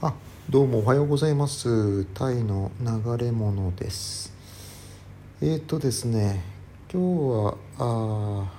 あどうもおはようございます。タイの流れ物です。えっ、ー、とですね今日はあ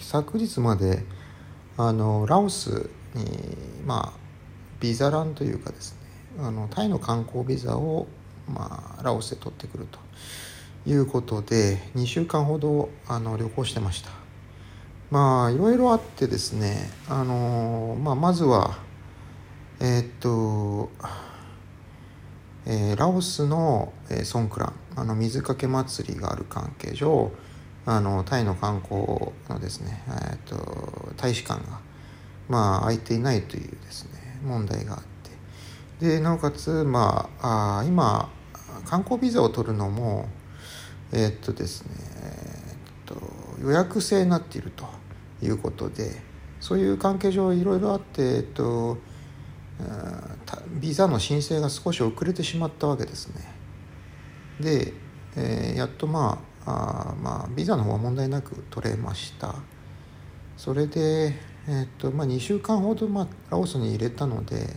昨日まであのラオスにまあビザランというかですねあのタイの観光ビザを、まあ、ラオスで取ってくるということで2週間ほどあの旅行してました。まあいろいろあってですねあの、まあ、まずはえー、っと、えー、ラオスの、えー、ソンクランあの水かけ祭りがある関係上あのタイの観光のですね、えー、っと大使館がまあ空いていないというですね問題があって。でなおかつまああ今観光ビザを取るのもえー、っとですね、えー、っと予約制になっているということでそういう関係上いろいろあって、えっと、ビザの申請が少し遅れてしまったわけですね。で、えー、やっとまああまあビザの方は問題なく取れました。それで、えー、っとまあ、2週間ほど、まあ、ラオスに入れたので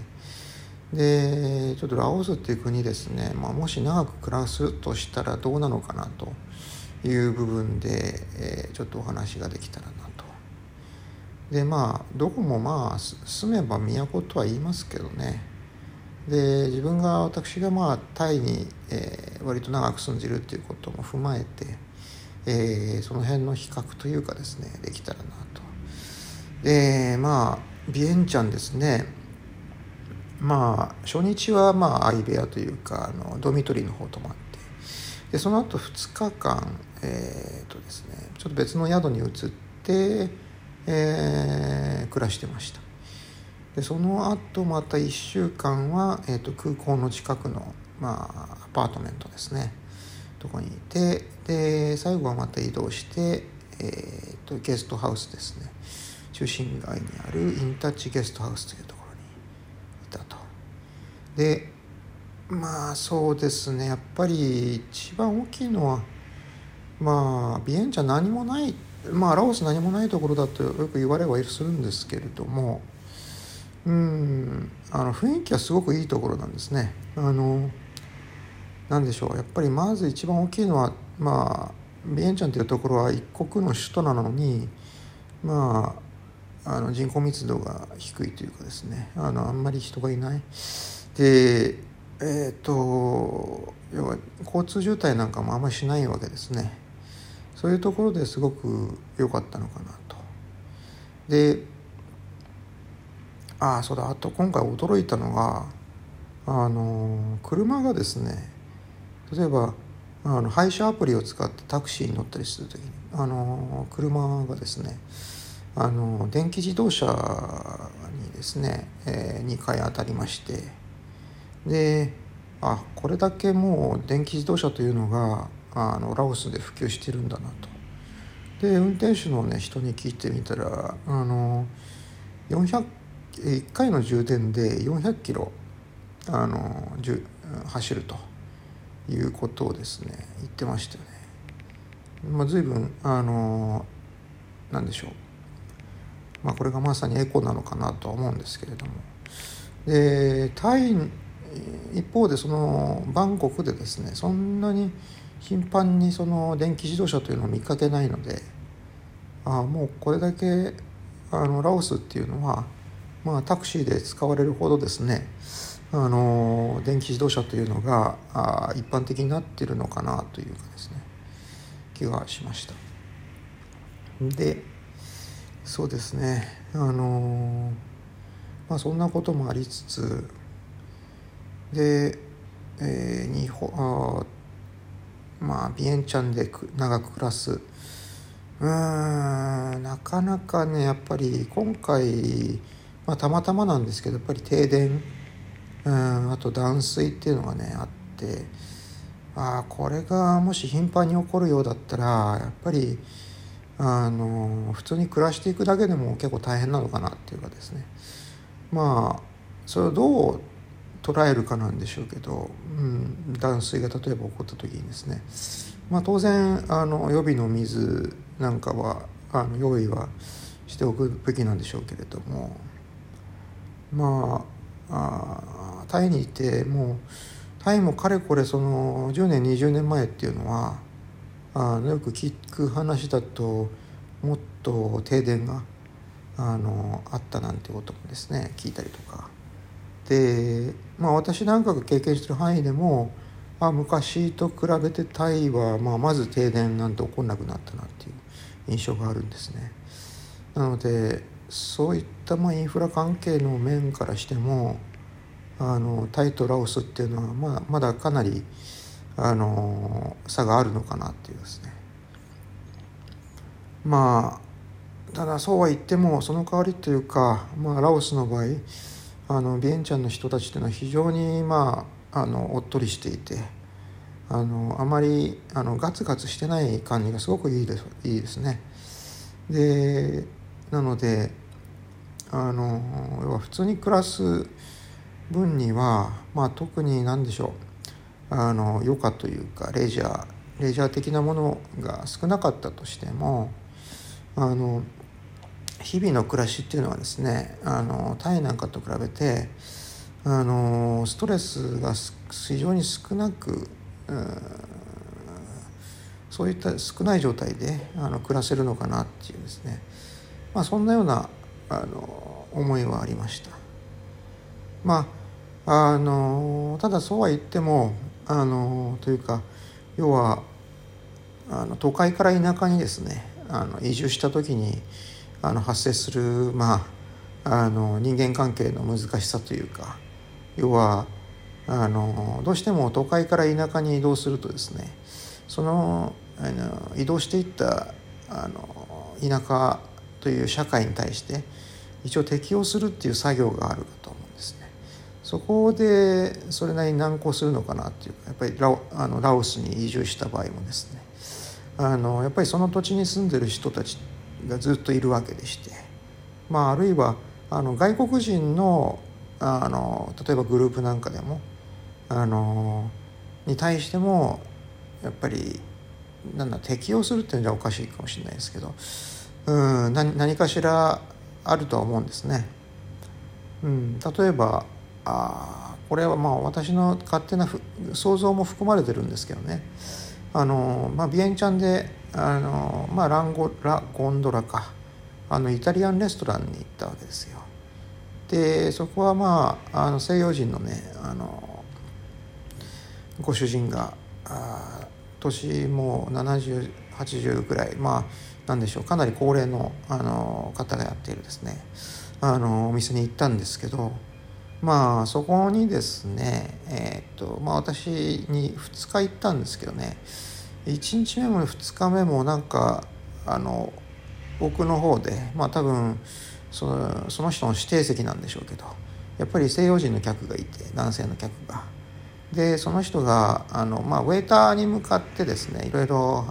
でちょっとラオスっていう国ですね、まあ、もし長く暮らすとしたらどうなのかなという部分で、えー、ちょっとお話ができたらな。でまあどこもまあ住めば都とは言いますけどね。で自分が私がまあタイに、えー、割と長く住んでるっていうことも踏まえて、えー、その辺の比較というかですねできたらなと。でまあビエンチャンですね。まあ初日はまあ相部屋というかあのドミトリーの方泊まって。でその後2日間えっ、とですねちょっと別の宿に移ってえー、暮らしてました。でその後また1週間は、えーと、空港の近くの、まあ、アパートメントですね。とこにいてで最後はまた移動して、えーと、ゲストハウスですね。中心街にあるインタッチゲストハウスというところにいたと。でまあそうですね。やっぱり一番大きいのはまあビエンチャ何もないまあラオス何もないところだとよく言われはするんですけれどもうんあの雰囲気はすごくいいところなんですね。あの何でしょうやっぱりまず一番大きいのはまあビエンチャンというところは一国の首都なのにまああの人口密度が低いというかですねあのあんまり人がいない。でえっ、ー、と要は交通渋滞なんかもあんまりしないわけですね。そういうところですごく良かったのかなと。でああそうだあと今回驚いたのがあの車がですね例えばあの配車アプリを使ってタクシーに乗ったりする時にあの車がですねあの電気自動車にですね、えー、2回当たりましてであこれだけもう電気自動車というのがあのラオスで普及してるんだなと。で運転手の、ね、人に聞いてみたらあの400 1回の充電で400キロあの走るということをですね言ってましたよね。まあ、随分あの何でしょう、まあ、これがまさにエコなのかなとは思うんですけれどもでタイ一方でそのバンコクでですねそんなに頻繁にその電気自動車というのを見かけないのであもうこれだけあのラオスっていうのは、まあ、タクシーで使われるほどですねあの電気自動車というのがあ一般的になっているのかなというかですね気がしました。でそうですねあのまあそんなこともありつつで、えー、日本あまあビエンチャンで長く暮らす。うんなかなかねやっぱり今回、まあ、たまたまなんですけどやっぱり停電。うんあと断水っていうのがねあって。あこれがもし頻繁に起こるようだったらやっぱりあの普通に暮らしていくだけでも結構大変なのかなっていうかですね。まあそれをどう捉えるかなんでしょうけど、うん、断水が例えば起こった時にですね、まあ、当然あの予備の水なんかはあの用意はしておくべきなんでしょうけれども。まああタイにいてもうタイもかれこれその10年20年前っていうのはあのよく聞く話だともっと停電があのあったなんてこともですね聞いたりとか。でまあ私なんかが経験してる範囲でもあ昔と比べてタイは、まあ、まず停電なんて起こんなくなったなっていう印象があるんですね。なのでそういったまあインフラ関係の面からしてもあのタイとラオスっていうのはまあまだかなりあの差があるのかなっていうですね。まあただそうは言ってもその代わりというか、まあ、ラオスの場合あのビエンチャンの人たちっていうのは非常にまああのおっとりしていてあのあまりあのガツガツしてない感じがすごくいいですいいですね。でなのであの要は普通に暮らす分には、まあ、特に何でしょうあの余暇というかレジャーレジャー的なものが少なかったとしてもあの日々の暮らしっていうのはですねあのタイなんかと比べてあのストレスが非常に少なくそういった少ない状態であの暮らせるのかなっていうですね、まあ、そんなようなあの思いはありました。まああのただそうは言ってもあのというか要はあの都会から田舎にですねあの移住した時にあの発生する、まあ、あの人間関係の難しさというか要はあのどうしても都会から田舎に移動するとですねそのあの移動していったあの田舎という社会に対して一応適応するっていう作業があると思うんですね。そこでそれなりに難航するのかなっていうかやっぱりラあのラオスに移住した場合もですねあのやっぱりその土地に住んでる人たちがずっといるわけでして、まあ、あるいはあの外国人のあの例えばグループなんかでもあのに対してもやっぱりなんだ適応するっていうのはおかしいかもしれないですけどうん何何かしらあるとは思うんですね。うん、例えばあこれはまあ私の勝手な想像も含まれてるんですけどねあの、まあ、ビエンチャンであの、まあ、ランゴラゴンドラか。あのイタリアンレストランに行ったわけですよ。でそこはまああの西洋人のねあのご主人があ年もう7080ぐらいまあなんでしょうかなり高齢のあの方がやっているですね。あのお店に行ったんですけどまあそこにですねえー、っとまあ私に2日行ったんですけどね。1日目も2日目もなんかあの奥の方でまあ多分そのその人の指定席なんでしょうけどやっぱり西洋人の客がいて男性の客が。でその人があの、まあ、ウェーターに向かってですねいろいろ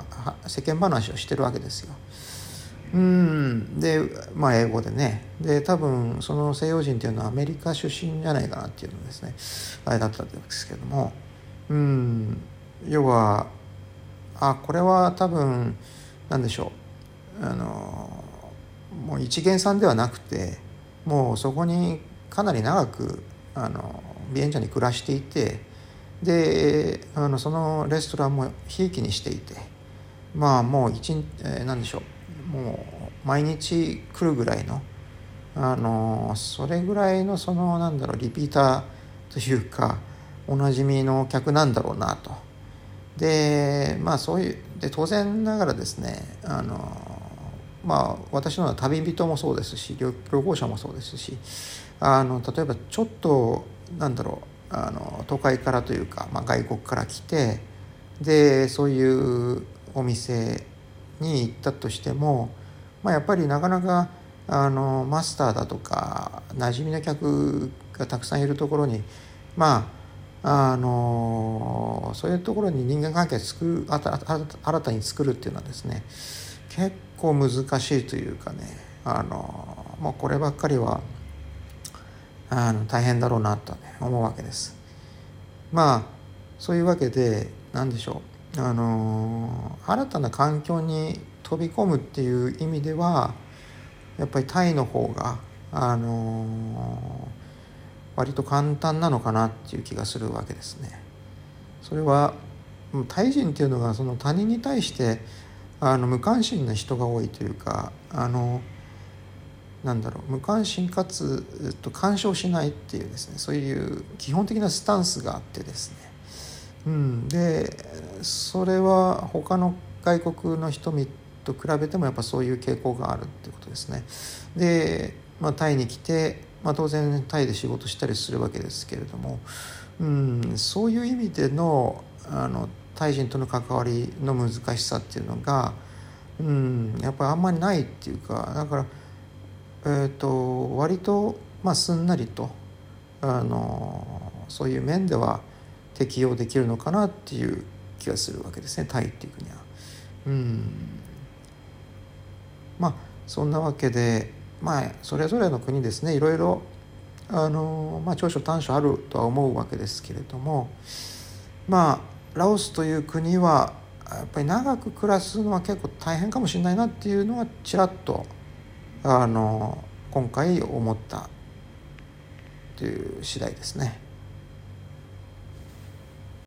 世間話をしてるわけですよ。うんでまあ英語でねで多分その西洋人っていうのはアメリカ出身じゃないかなっていうのですねあれだったんですけどもうん要はあこれは多分何でしょう。あのもう一元さんではなくてもうそこにかなり長くあのビエンチャに暮らしていてであのそのレストランもひいきにしていてまあもう一、えー、何でしょう。もう毎日来るぐらいのあのそれぐらいのそのなんだろうリピーターというかおなじみの客なんだろうなと。でまあそういうで当然ながらですねあのまあ私の旅人もそうですし旅行者もそうですしあの例えばちょっとなんだろうあの都会からというか、まあ、外国から来てでそういうお店に行ったとしても、まあ、やっぱりなかなかあのマスターだとか馴染みの客がたくさんいるところにまあのそういうところに人間関係を作る新たに作るっていうのはですね結構難しいというかねあのもうこればっかりはあの大変だろうなと、ね、思うわけです。まあそういうわけで何でしょうあの新たな環境に飛び込むっていう意味ではやっぱりタイの方があの割と簡単なのかなっていう気がするわけですね。それはタイ人っていうのがその他人に対してあの無関心な人が多いというかあのなんだろう無関心かつ、えっと、干渉しないっていうですねそういう基本的なスタンスがあってですね、うん、でそれは他の外国の人と比べてもやっぱそういう傾向があるってことですね。で、まあ、タイに来て、まあ、当然タイで仕事したりするわけですけれども、うん、そういう意味でのあのタイ人との関わりの難しさっていうのが、うん、やっぱりあんまりないっていうかだから、えーと、割と、まあ、すんなりとあのそういう面では適用できるのかなっていう気がするわけですねタイっていう国は。うんまあそんなわけでまあそれぞれの国ですねいろいろあの、まあ、長所短所あるとは思うわけですけれどもまあラオスという国はやっぱり長く暮らすのは結構大変かもしれないなっていうのはちらっとあの今回思ったという次第ですね。